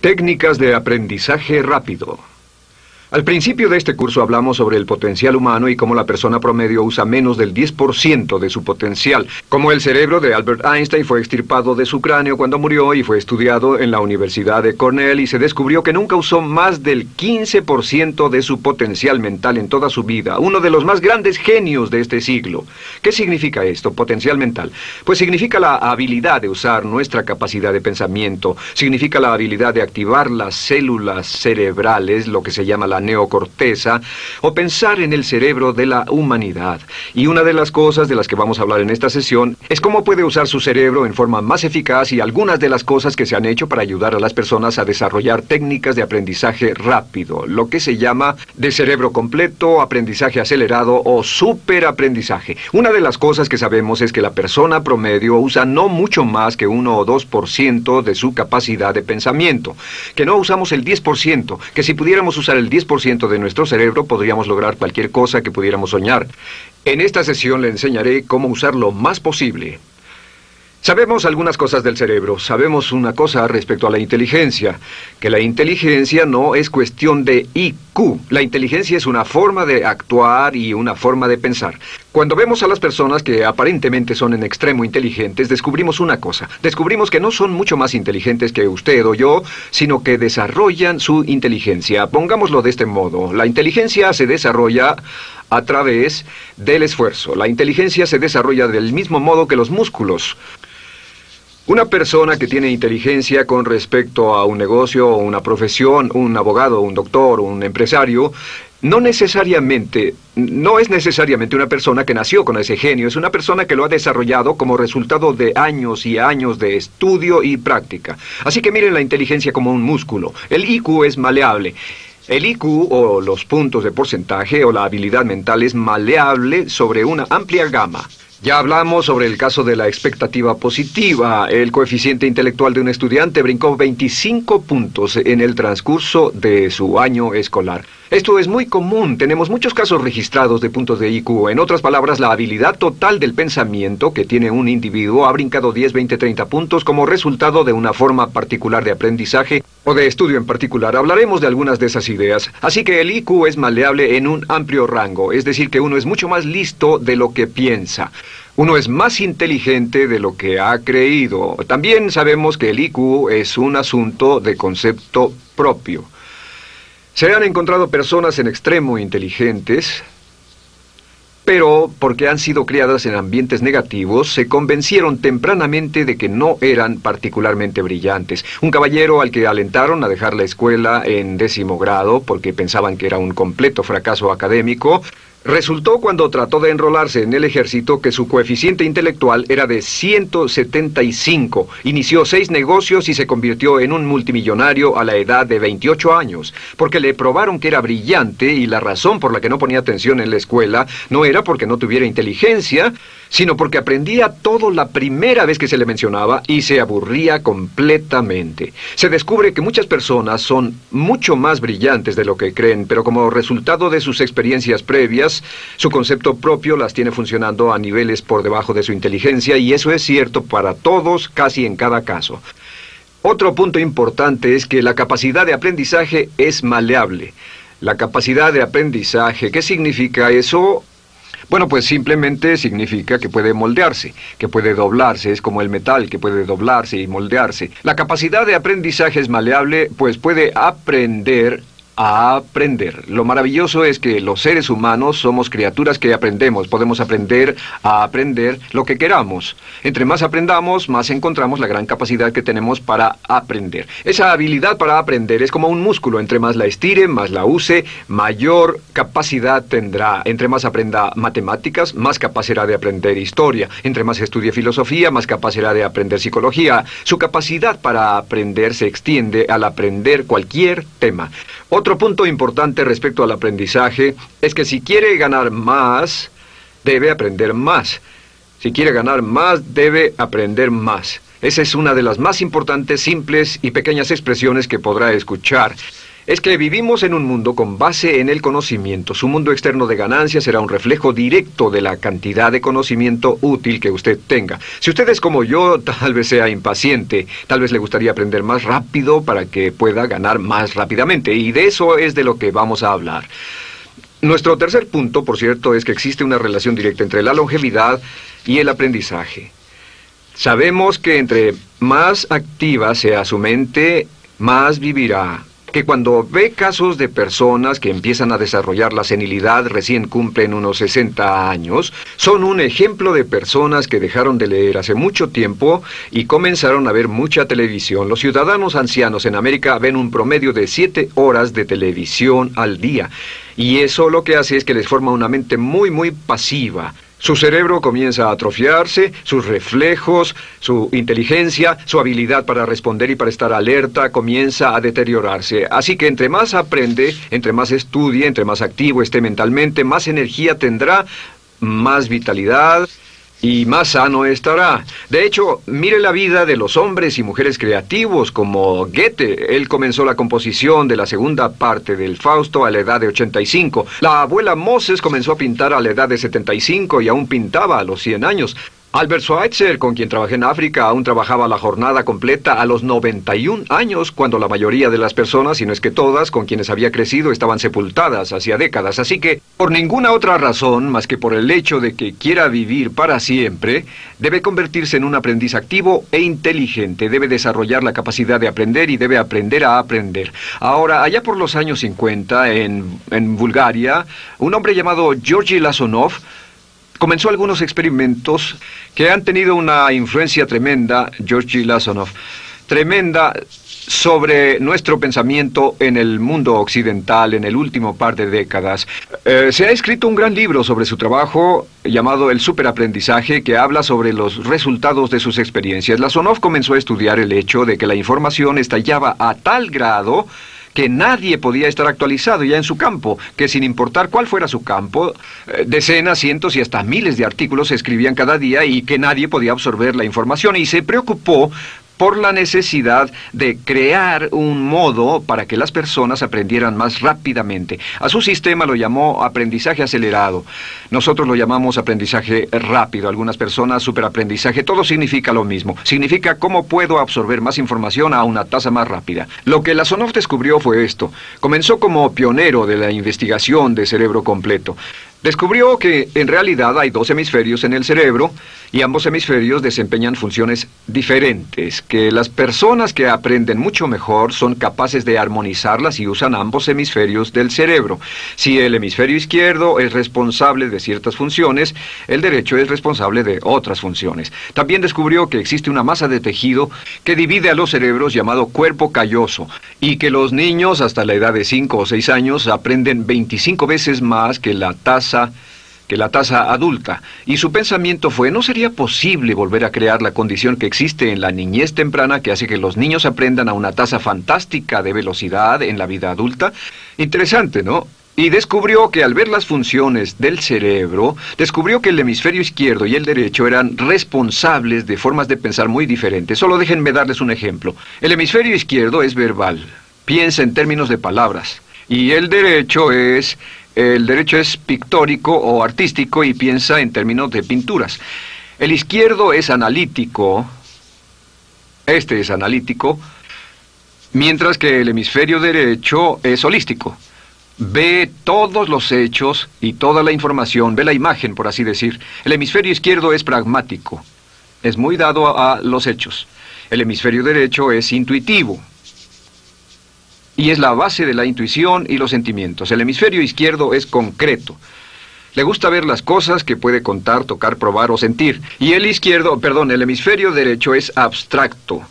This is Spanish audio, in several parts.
Técnicas de aprendizaje rápido. Al principio de este curso hablamos sobre el potencial humano y cómo la persona promedio usa menos del 10% de su potencial, como el cerebro de Albert Einstein fue extirpado de su cráneo cuando murió y fue estudiado en la Universidad de Cornell y se descubrió que nunca usó más del 15% de su potencial mental en toda su vida, uno de los más grandes genios de este siglo. ¿Qué significa esto, potencial mental? Pues significa la habilidad de usar nuestra capacidad de pensamiento, significa la habilidad de activar las células cerebrales, lo que se llama la neocorteza o pensar en el cerebro de la humanidad. Y una de las cosas de las que vamos a hablar en esta sesión es cómo puede usar su cerebro en forma más eficaz y algunas de las cosas que se han hecho para ayudar a las personas a desarrollar técnicas de aprendizaje rápido, lo que se llama de cerebro completo, aprendizaje acelerado o superaprendizaje. Una de las cosas que sabemos es que la persona promedio usa no mucho más que 1 o 2% de su capacidad de pensamiento, que no usamos el 10%, que si pudiéramos usar el 10% de nuestro cerebro podríamos lograr cualquier cosa que pudiéramos soñar. En esta sesión le enseñaré cómo usar lo más posible. Sabemos algunas cosas del cerebro. Sabemos una cosa respecto a la inteligencia, que la inteligencia no es cuestión de IQ. La inteligencia es una forma de actuar y una forma de pensar. Cuando vemos a las personas que aparentemente son en extremo inteligentes, descubrimos una cosa. Descubrimos que no son mucho más inteligentes que usted o yo, sino que desarrollan su inteligencia. Pongámoslo de este modo. La inteligencia se desarrolla a través del esfuerzo. La inteligencia se desarrolla del mismo modo que los músculos. Una persona que tiene inteligencia con respecto a un negocio o una profesión, un abogado, un doctor, un empresario, no necesariamente, no es necesariamente una persona que nació con ese genio, es una persona que lo ha desarrollado como resultado de años y años de estudio y práctica. Así que miren la inteligencia como un músculo. El IQ es maleable. El IQ o los puntos de porcentaje o la habilidad mental es maleable sobre una amplia gama. Ya hablamos sobre el caso de la expectativa positiva. El coeficiente intelectual de un estudiante brincó 25 puntos en el transcurso de su año escolar. Esto es muy común, tenemos muchos casos registrados de puntos de IQ. En otras palabras, la habilidad total del pensamiento que tiene un individuo ha brincado 10, 20, 30 puntos como resultado de una forma particular de aprendizaje o de estudio en particular. Hablaremos de algunas de esas ideas. Así que el IQ es maleable en un amplio rango, es decir, que uno es mucho más listo de lo que piensa. Uno es más inteligente de lo que ha creído. También sabemos que el IQ es un asunto de concepto propio. Se han encontrado personas en extremo inteligentes, pero porque han sido criadas en ambientes negativos, se convencieron tempranamente de que no eran particularmente brillantes. Un caballero al que alentaron a dejar la escuela en décimo grado porque pensaban que era un completo fracaso académico, Resultó cuando trató de enrolarse en el ejército que su coeficiente intelectual era de 175. Inició seis negocios y se convirtió en un multimillonario a la edad de 28 años, porque le probaron que era brillante y la razón por la que no ponía atención en la escuela no era porque no tuviera inteligencia, sino porque aprendía todo la primera vez que se le mencionaba y se aburría completamente. Se descubre que muchas personas son mucho más brillantes de lo que creen, pero como resultado de sus experiencias previas, su concepto propio las tiene funcionando a niveles por debajo de su inteligencia y eso es cierto para todos casi en cada caso. Otro punto importante es que la capacidad de aprendizaje es maleable. La capacidad de aprendizaje, ¿qué significa eso? Bueno, pues simplemente significa que puede moldearse, que puede doblarse, es como el metal que puede doblarse y moldearse. La capacidad de aprendizaje es maleable, pues puede aprender a aprender. Lo maravilloso es que los seres humanos somos criaturas que aprendemos. Podemos aprender a aprender lo que queramos. Entre más aprendamos, más encontramos la gran capacidad que tenemos para aprender. Esa habilidad para aprender es como un músculo. Entre más la estire, más la use, mayor capacidad tendrá. Entre más aprenda matemáticas, más capaz será de aprender historia. Entre más estudie filosofía, más capaz será de aprender psicología. Su capacidad para aprender se extiende al aprender cualquier tema. Otro punto importante respecto al aprendizaje es que si quiere ganar más, debe aprender más. Si quiere ganar más, debe aprender más. Esa es una de las más importantes, simples y pequeñas expresiones que podrá escuchar. Es que vivimos en un mundo con base en el conocimiento. Su mundo externo de ganancia será un reflejo directo de la cantidad de conocimiento útil que usted tenga. Si usted es como yo, tal vez sea impaciente, tal vez le gustaría aprender más rápido para que pueda ganar más rápidamente, y de eso es de lo que vamos a hablar. Nuestro tercer punto, por cierto, es que existe una relación directa entre la longevidad y el aprendizaje. Sabemos que entre más activa sea su mente, más vivirá que cuando ve casos de personas que empiezan a desarrollar la senilidad recién cumplen unos 60 años, son un ejemplo de personas que dejaron de leer hace mucho tiempo y comenzaron a ver mucha televisión. Los ciudadanos ancianos en América ven un promedio de 7 horas de televisión al día. Y eso lo que hace es que les forma una mente muy, muy pasiva. Su cerebro comienza a atrofiarse, sus reflejos, su inteligencia, su habilidad para responder y para estar alerta comienza a deteriorarse. Así que entre más aprende, entre más estudie, entre más activo esté mentalmente, más energía tendrá, más vitalidad, y más sano estará. De hecho, mire la vida de los hombres y mujeres creativos como Goethe. Él comenzó la composición de la segunda parte del Fausto a la edad de 85. La abuela Moses comenzó a pintar a la edad de 75 y aún pintaba a los 100 años. Albert Schweitzer, con quien trabajé en África, aún trabajaba la jornada completa a los 91 años, cuando la mayoría de las personas, si no es que todas, con quienes había crecido, estaban sepultadas hacía décadas. Así que, por ninguna otra razón, más que por el hecho de que quiera vivir para siempre, debe convertirse en un aprendiz activo e inteligente, debe desarrollar la capacidad de aprender y debe aprender a aprender. Ahora, allá por los años 50, en, en Bulgaria, un hombre llamado Georgi Lasonov, comenzó algunos experimentos que han tenido una influencia tremenda, Georgi Lasonov, tremenda sobre nuestro pensamiento en el mundo occidental en el último par de décadas. Eh, se ha escrito un gran libro sobre su trabajo llamado El superaprendizaje que habla sobre los resultados de sus experiencias. Lasonov comenzó a estudiar el hecho de que la información estallaba a tal grado que nadie podía estar actualizado ya en su campo, que sin importar cuál fuera su campo, eh, decenas, cientos y hasta miles de artículos se escribían cada día y que nadie podía absorber la información y se preocupó por la necesidad de crear un modo para que las personas aprendieran más rápidamente. A su sistema lo llamó aprendizaje acelerado. Nosotros lo llamamos aprendizaje rápido. Algunas personas superaprendizaje. Todo significa lo mismo. Significa cómo puedo absorber más información a una tasa más rápida. Lo que Lasonov descubrió fue esto. Comenzó como pionero de la investigación de cerebro completo. Descubrió que en realidad hay dos hemisferios en el cerebro y ambos hemisferios desempeñan funciones diferentes, que las personas que aprenden mucho mejor son capaces de armonizarlas y usan ambos hemisferios del cerebro. Si el hemisferio izquierdo es responsable de ciertas funciones, el derecho es responsable de otras funciones. También descubrió que existe una masa de tejido que divide a los cerebros llamado cuerpo calloso y que los niños hasta la edad de 5 o 6 años aprenden 25 veces más que la tasa que la tasa adulta, y su pensamiento fue, ¿no sería posible volver a crear la condición que existe en la niñez temprana que hace que los niños aprendan a una tasa fantástica de velocidad en la vida adulta? Interesante, ¿no? Y descubrió que al ver las funciones del cerebro, descubrió que el hemisferio izquierdo y el derecho eran responsables de formas de pensar muy diferentes. Solo déjenme darles un ejemplo. El hemisferio izquierdo es verbal, piensa en términos de palabras, y el derecho es el derecho es pictórico o artístico y piensa en términos de pinturas. El izquierdo es analítico, este es analítico, mientras que el hemisferio derecho es holístico. Ve todos los hechos y toda la información, ve la imagen, por así decir. El hemisferio izquierdo es pragmático, es muy dado a los hechos. El hemisferio derecho es intuitivo, y es la base de la intuición y los sentimientos. El hemisferio izquierdo es concreto. Le gusta ver las cosas que puede contar, tocar, probar o sentir. Y el izquierdo, perdón, el hemisferio derecho es abstracto.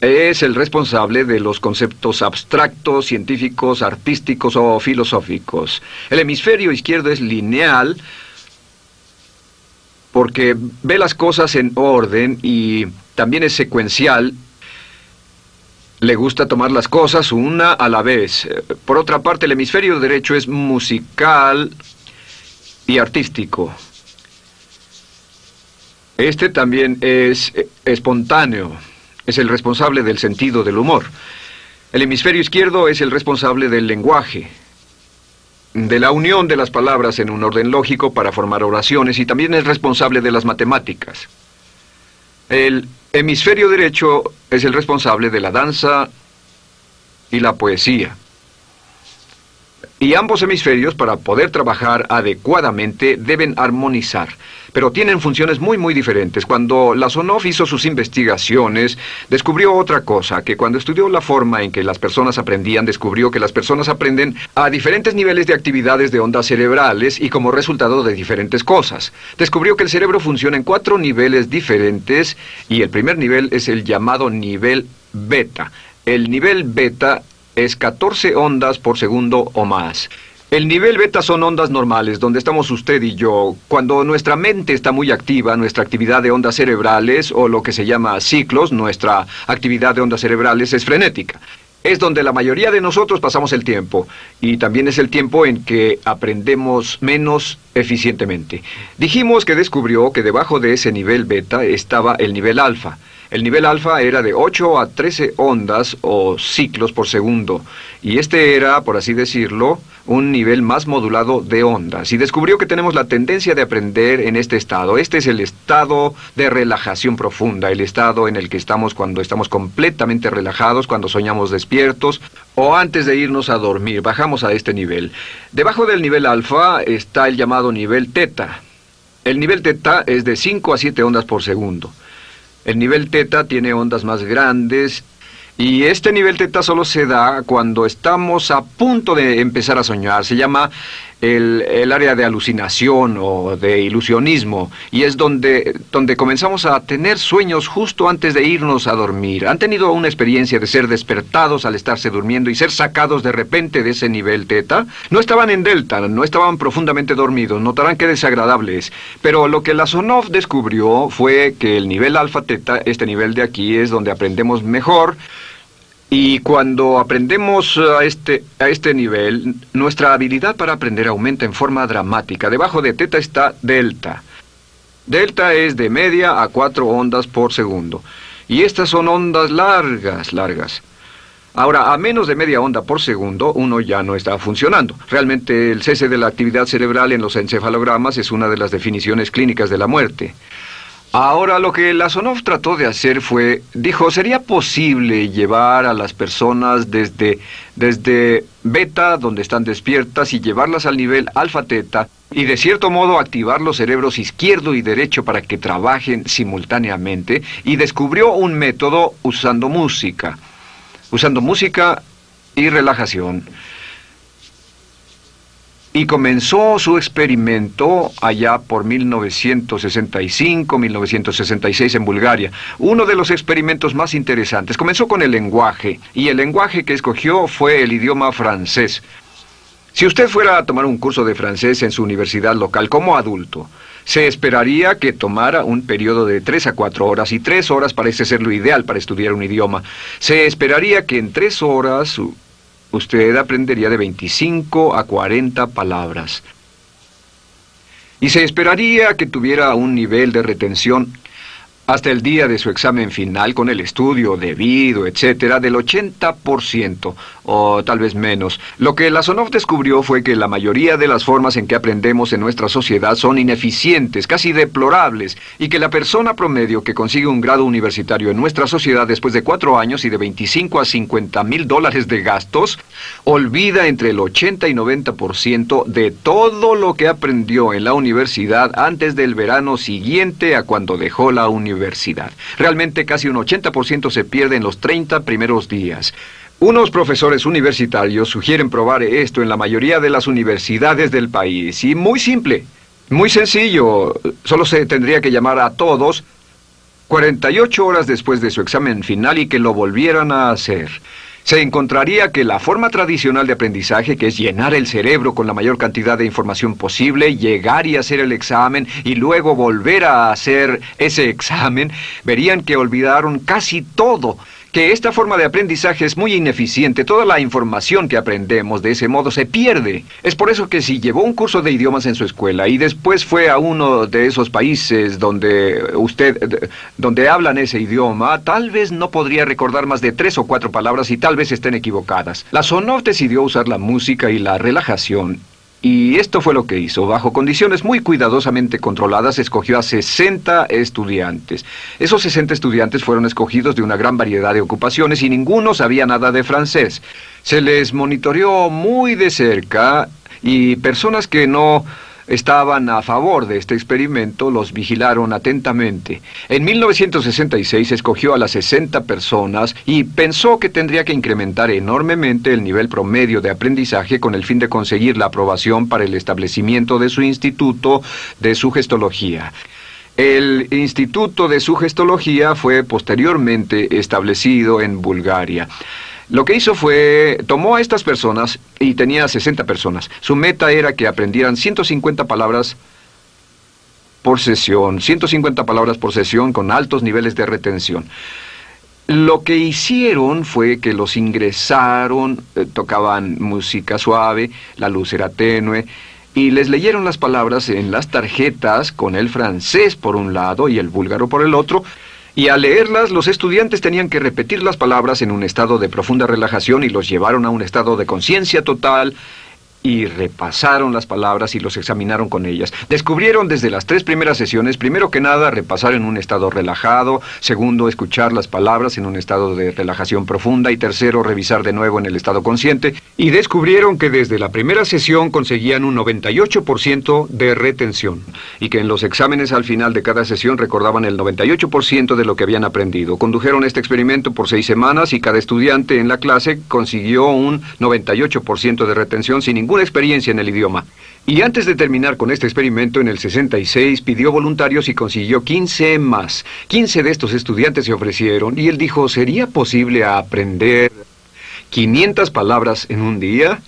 Es el responsable de los conceptos abstractos, científicos, artísticos o filosóficos. El hemisferio izquierdo es lineal porque ve las cosas en orden y también es secuencial le gusta tomar las cosas una a la vez. Por otra parte, el hemisferio derecho es musical y artístico. Este también es espontáneo. Es el responsable del sentido del humor. El hemisferio izquierdo es el responsable del lenguaje, de la unión de las palabras en un orden lógico para formar oraciones y también es responsable de las matemáticas. El hemisferio derecho es el responsable de la danza y la poesía. Y ambos hemisferios, para poder trabajar adecuadamente, deben armonizar. Pero tienen funciones muy, muy diferentes. Cuando Lasonov hizo sus investigaciones, descubrió otra cosa, que cuando estudió la forma en que las personas aprendían, descubrió que las personas aprenden a diferentes niveles de actividades de ondas cerebrales y como resultado de diferentes cosas. Descubrió que el cerebro funciona en cuatro niveles diferentes y el primer nivel es el llamado nivel beta. El nivel beta es 14 ondas por segundo o más. El nivel beta son ondas normales, donde estamos usted y yo. Cuando nuestra mente está muy activa, nuestra actividad de ondas cerebrales, o lo que se llama ciclos, nuestra actividad de ondas cerebrales es frenética. Es donde la mayoría de nosotros pasamos el tiempo, y también es el tiempo en que aprendemos menos eficientemente. Dijimos que descubrió que debajo de ese nivel beta estaba el nivel alfa. El nivel alfa era de 8 a 13 ondas o ciclos por segundo, y este era, por así decirlo, un nivel más modulado de ondas. Y descubrió que tenemos la tendencia de aprender en este estado. Este es el estado de relajación profunda, el estado en el que estamos cuando estamos completamente relajados, cuando soñamos despiertos, o antes de irnos a dormir. Bajamos a este nivel. Debajo del nivel alfa está el llamado nivel teta. El nivel teta es de 5 a 7 ondas por segundo. El nivel teta tiene ondas más grandes y este nivel teta solo se da cuando estamos a punto de empezar a soñar. Se llama el, área de alucinación o de ilusionismo y es donde, donde comenzamos a tener sueños justo antes de irnos a dormir. ¿Han tenido una experiencia de ser despertados al estarse durmiendo y ser sacados de repente de ese nivel teta? No estaban en delta, no estaban profundamente dormidos, notarán qué desagradable es. Pero lo que la Sonov descubrió fue que el nivel alfa teta, este nivel de aquí, es donde aprendemos mejor y cuando aprendemos a este, a este nivel, nuestra habilidad para aprender aumenta en forma dramática. Debajo de teta está delta. Delta es de media a cuatro ondas por segundo. Y estas son ondas largas, largas. Ahora, a menos de media onda por segundo, uno ya no está funcionando. Realmente el cese de la actividad cerebral en los encefalogramas es una de las definiciones clínicas de la muerte. Ahora lo que Lasonov trató de hacer fue, dijo, ¿sería posible llevar a las personas desde, desde beta, donde están despiertas, y llevarlas al nivel alfa-teta, y de cierto modo activar los cerebros izquierdo y derecho para que trabajen simultáneamente? Y descubrió un método usando música, usando música y relajación y comenzó su experimento allá por 1965-1966 en Bulgaria. Uno de los experimentos más interesantes. Comenzó con el lenguaje y el lenguaje que escogió fue el idioma francés. Si usted fuera a tomar un curso de francés en su universidad local como adulto, se esperaría que tomara un periodo de tres a cuatro horas, y tres horas parece ser lo ideal para estudiar un idioma. Se esperaría que en tres horas usted aprendería de 25 a 40 palabras. Y se esperaría que tuviera un nivel de retención hasta el día de su examen final con el estudio debido, etcétera, del 80% o tal vez menos. Lo que Lasonov descubrió fue que la mayoría de las formas en que aprendemos en nuestra sociedad son ineficientes, casi deplorables, y que la persona promedio que consigue un grado universitario en nuestra sociedad después de cuatro años y de 25 a 50 mil dólares de gastos, olvida entre el 80 y 90% de todo lo que aprendió en la universidad antes del verano siguiente a cuando dejó la universidad. Realmente casi un 80% se pierde en los 30 primeros días. Unos profesores universitarios sugieren probar esto en la mayoría de las universidades del país. Y muy simple, muy sencillo. Solo se tendría que llamar a todos 48 horas después de su examen final y que lo volvieran a hacer. Se encontraría que la forma tradicional de aprendizaje, que es llenar el cerebro con la mayor cantidad de información posible, llegar y hacer el examen y luego volver a hacer ese examen, verían que olvidaron casi todo que esta forma de aprendizaje es muy ineficiente. Toda la información que aprendemos de ese modo se pierde. Es por eso que si llevó un curso de idiomas en su escuela y después fue a uno de esos países donde usted, donde hablan ese idioma, tal vez no podría recordar más de tres o cuatro palabras y tal vez estén equivocadas. La Sonov decidió usar la música y la relajación y esto fue lo que hizo. Bajo condiciones muy cuidadosamente controladas, escogió a 60 estudiantes. Esos 60 estudiantes fueron escogidos de una gran variedad de ocupaciones y ninguno sabía nada de francés. Se les monitoreó muy de cerca y personas que no estaban a favor de este experimento los vigilaron atentamente. En 1966 escogió a las 60 personas y pensó que tendría que incrementar enormemente el nivel promedio de aprendizaje con el fin de conseguir la aprobación para el establecimiento de su instituto de sugestología. El Instituto de Sugestología fue posteriormente establecido en Bulgaria. Lo que hizo fue, tomó a estas personas y tenía 60 personas. Su meta era que aprendieran 150 palabras por sesión, 150 palabras por sesión con altos niveles de retención. Lo que hicieron fue que los ingresaron, eh, tocaban música suave, la luz era tenue, y les leyeron las palabras en las tarjetas con el francés por un lado y el búlgaro por el otro, y al leerlas los estudiantes tenían que repetir las palabras en un estado de profunda relajación y los llevaron a un estado de conciencia total y repasaron las palabras y los examinaron con ellas. Descubrieron desde las tres primeras sesiones, primero que nada, repasar en un estado relajado, segundo, escuchar las palabras en un estado de relajación profunda y tercero, revisar de nuevo en el estado consciente, y descubrieron que desde la primera sesión conseguían un 98% de retención y que en los exámenes al final de cada sesión recordaban el 98% de lo que habían aprendido. Condujeron este experimento por seis semanas y cada estudiante en la clase consiguió un 98% de retención sin ningún experiencia en el idioma. Y antes de terminar con este experimento, en el 66 pidió voluntarios y consiguió 15 más. 15 de estos estudiantes se ofrecieron y él dijo, ¿sería posible aprender 500 palabras en un día?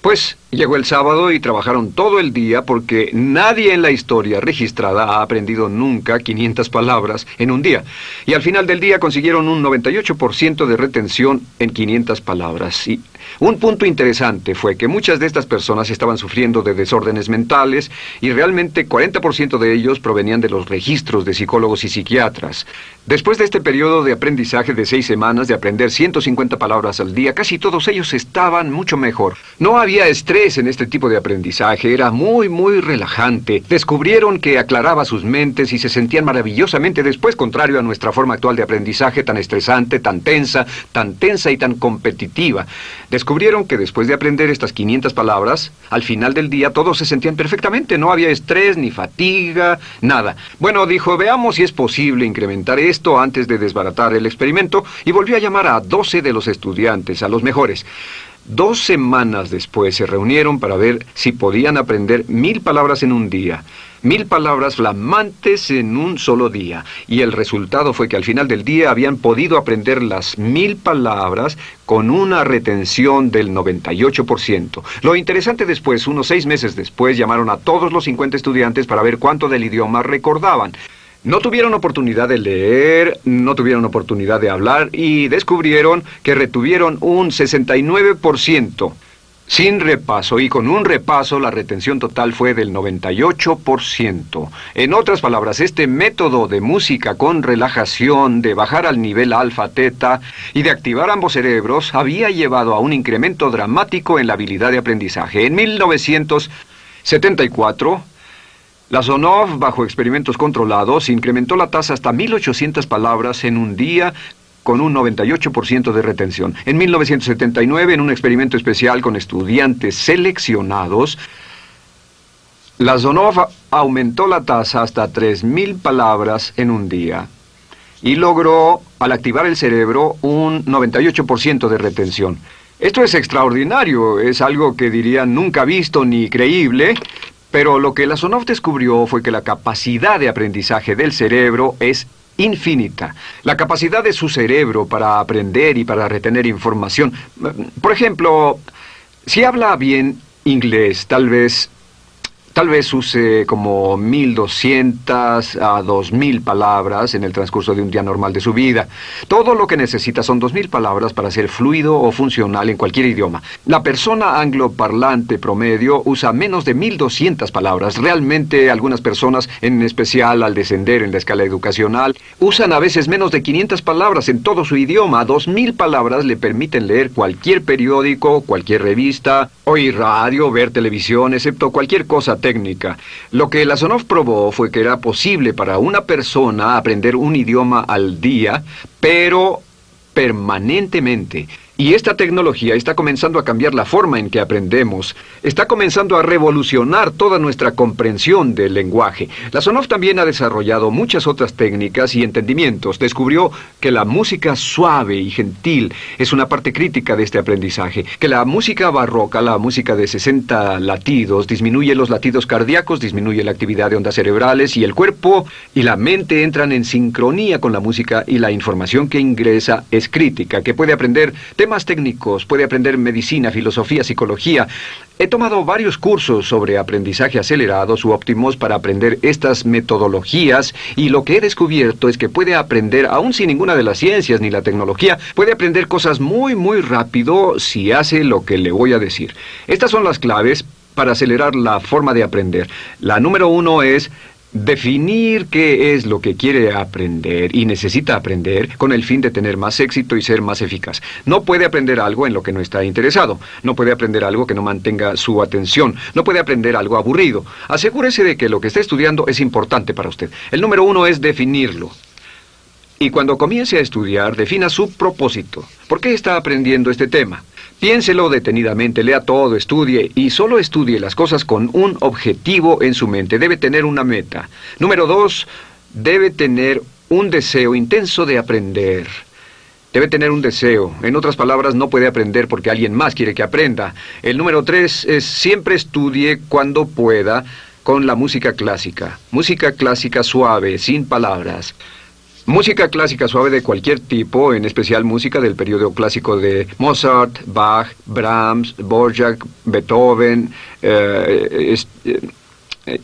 Pues llegó el sábado y trabajaron todo el día porque nadie en la historia registrada ha aprendido nunca 500 palabras en un día. Y al final del día consiguieron un 98% de retención en 500 palabras. Y un punto interesante fue que muchas de estas personas estaban sufriendo de desórdenes mentales y realmente 40% de ellos provenían de los registros de psicólogos y psiquiatras. Después de este periodo de aprendizaje de seis semanas de aprender 150 palabras al día, casi todos ellos estaban mucho mejor. No había estrés en este tipo de aprendizaje, era muy, muy relajante. Descubrieron que aclaraba sus mentes y se sentían maravillosamente después, contrario a nuestra forma actual de aprendizaje tan estresante, tan tensa, tan tensa y tan competitiva. Descubrieron que después de aprender estas 500 palabras, al final del día todos se sentían perfectamente, no había estrés ni fatiga, nada. Bueno, dijo, veamos si es posible incrementar esto antes de desbaratar el experimento y volvió a llamar a 12 de los estudiantes, a los mejores. Dos semanas después se reunieron para ver si podían aprender mil palabras en un día. Mil palabras flamantes en un solo día. Y el resultado fue que al final del día habían podido aprender las mil palabras con una retención del 98%. Lo interesante después, unos seis meses después, llamaron a todos los 50 estudiantes para ver cuánto del idioma recordaban. No tuvieron oportunidad de leer, no tuvieron oportunidad de hablar y descubrieron que retuvieron un 69%. Sin repaso y con un repaso la retención total fue del 98%. En otras palabras, este método de música con relajación, de bajar al nivel alfa-teta y de activar ambos cerebros había llevado a un incremento dramático en la habilidad de aprendizaje. En 1974, la Sonov, bajo experimentos controlados, incrementó la tasa hasta 1.800 palabras en un día con un 98% de retención. En 1979, en un experimento especial con estudiantes seleccionados, la Sonov aumentó la tasa hasta 3.000 palabras en un día y logró, al activar el cerebro, un 98% de retención. Esto es extraordinario, es algo que diría nunca visto ni creíble, pero lo que la Sonov descubrió fue que la capacidad de aprendizaje del cerebro es infinita. La capacidad de su cerebro para aprender y para retener información. Por ejemplo, si habla bien inglés, tal vez Tal vez use como 1200 a 2000 palabras en el transcurso de un día normal de su vida. Todo lo que necesita son 2000 palabras para ser fluido o funcional en cualquier idioma. La persona angloparlante promedio usa menos de 1200 palabras. Realmente algunas personas, en especial al descender en la escala educacional, usan a veces menos de 500 palabras en todo su idioma. 2000 palabras le permiten leer cualquier periódico, cualquier revista, oír radio, ver televisión, excepto cualquier cosa Lo que Lasonov probó fue que era posible para una persona aprender un idioma al día, pero permanentemente. Y esta tecnología está comenzando a cambiar la forma en que aprendemos, está comenzando a revolucionar toda nuestra comprensión del lenguaje. La Sonoff también ha desarrollado muchas otras técnicas y entendimientos. Descubrió que la música suave y gentil es una parte crítica de este aprendizaje, que la música barroca, la música de 60 latidos, disminuye los latidos cardíacos, disminuye la actividad de ondas cerebrales y el cuerpo y la mente entran en sincronía con la música y la información que ingresa es crítica, que puede aprender técnicos, puede aprender medicina, filosofía, psicología. He tomado varios cursos sobre aprendizaje acelerado su óptimos para aprender estas metodologías y lo que he descubierto es que puede aprender, aún sin ninguna de las ciencias ni la tecnología, puede aprender cosas muy, muy rápido si hace lo que le voy a decir. Estas son las claves para acelerar la forma de aprender. La número uno es Definir qué es lo que quiere aprender y necesita aprender con el fin de tener más éxito y ser más eficaz. No puede aprender algo en lo que no está interesado. No puede aprender algo que no mantenga su atención. No puede aprender algo aburrido. Asegúrese de que lo que está estudiando es importante para usted. El número uno es definirlo. Y cuando comience a estudiar, defina su propósito. ¿Por qué está aprendiendo este tema? Piénselo detenidamente, lea todo, estudie y solo estudie las cosas con un objetivo en su mente. Debe tener una meta. Número dos, debe tener un deseo intenso de aprender. Debe tener un deseo. En otras palabras, no puede aprender porque alguien más quiere que aprenda. El número tres es siempre estudie cuando pueda con la música clásica. Música clásica suave, sin palabras. Música clásica suave de cualquier tipo, en especial música del periodo clásico de Mozart, Bach, Brahms, Borjak, Beethoven, eh, eh,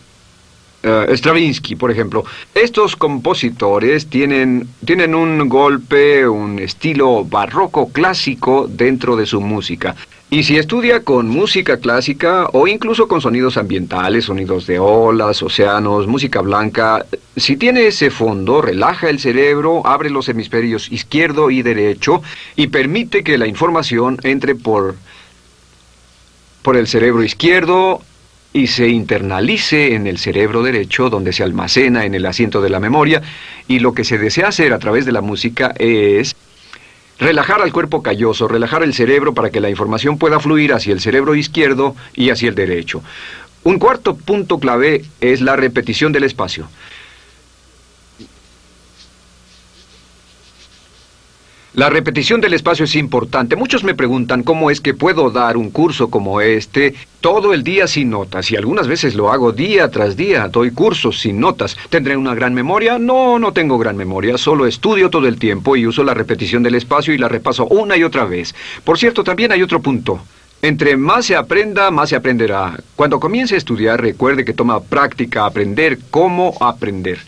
eh, Stravinsky, por ejemplo. Estos compositores tienen, tienen un golpe, un estilo barroco clásico dentro de su música. Y si estudia con música clásica o incluso con sonidos ambientales, sonidos de olas, océanos, música blanca, si tiene ese fondo, relaja el cerebro, abre los hemisferios izquierdo y derecho y permite que la información entre por, por el cerebro izquierdo y se internalice en el cerebro derecho, donde se almacena en el asiento de la memoria, y lo que se desea hacer a través de la música es Relajar al cuerpo calloso, relajar el cerebro para que la información pueda fluir hacia el cerebro izquierdo y hacia el derecho. Un cuarto punto clave es la repetición del espacio. La repetición del espacio es importante. Muchos me preguntan cómo es que puedo dar un curso como este todo el día sin notas y algunas veces lo hago día tras día. Doy cursos sin notas. ¿Tendré una gran memoria? No, no tengo gran memoria. Solo estudio todo el tiempo y uso la repetición del espacio y la repaso una y otra vez. Por cierto, también hay otro punto. Entre más se aprenda, más se aprenderá. Cuando comience a estudiar, recuerde que toma práctica aprender cómo aprender.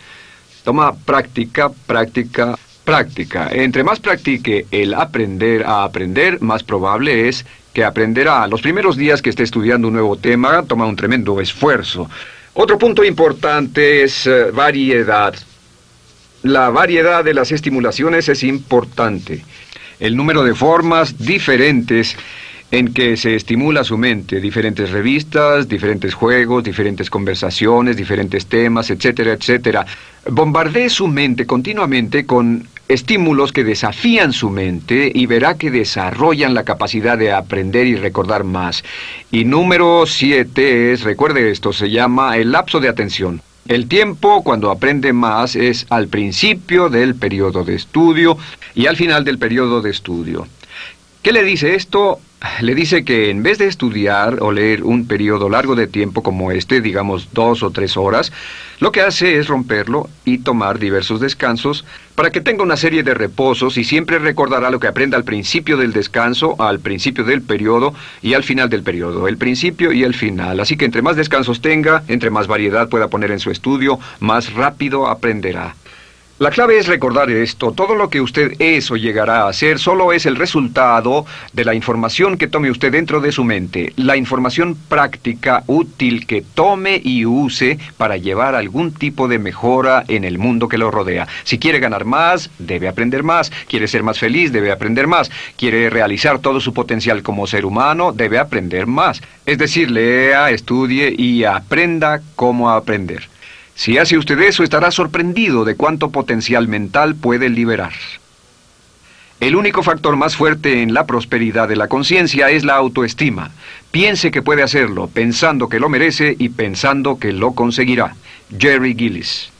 Toma práctica, práctica, Práctica. Entre más practique el aprender a aprender, más probable es que aprenderá. Los primeros días que esté estudiando un nuevo tema toma un tremendo esfuerzo. Otro punto importante es eh, variedad. La variedad de las estimulaciones es importante. El número de formas diferentes en que se estimula su mente, diferentes revistas, diferentes juegos, diferentes conversaciones, diferentes temas, etcétera, etcétera. Bombardee su mente continuamente con estímulos que desafían su mente y verá que desarrollan la capacidad de aprender y recordar más. Y número siete es, recuerde esto, se llama el lapso de atención. El tiempo cuando aprende más es al principio del periodo de estudio y al final del periodo de estudio. ¿Qué le dice esto? Le dice que en vez de estudiar o leer un periodo largo de tiempo como este, digamos dos o tres horas, Lo que hace es romperlo y tomar diversos descansos para que tenga una serie de reposos y siempre recordará lo que aprenda al principio del descanso, al principio del periodo y al final del periodo, el principio y el final. Así que entre más descansos tenga, entre más variedad pueda poner en su estudio, más rápido aprenderá. La clave es recordar esto. Todo lo que usted es o llegará a ser solo es el resultado de la información que tome usted dentro de su mente. La información práctica, útil que tome y use para llevar algún tipo de mejora en el mundo que lo rodea. Si quiere ganar más, debe aprender más. Quiere ser más feliz, debe aprender más. Quiere realizar todo su potencial como ser humano, debe aprender más. Es decir, lea, estudie y aprenda cómo aprender. Si hace usted eso, estará sorprendido de cuánto potencial mental puede liberar. El único factor más fuerte en la prosperidad de la conciencia es la autoestima. Piense que puede hacerlo, pensando que lo merece y pensando que lo conseguirá. Jerry Gillis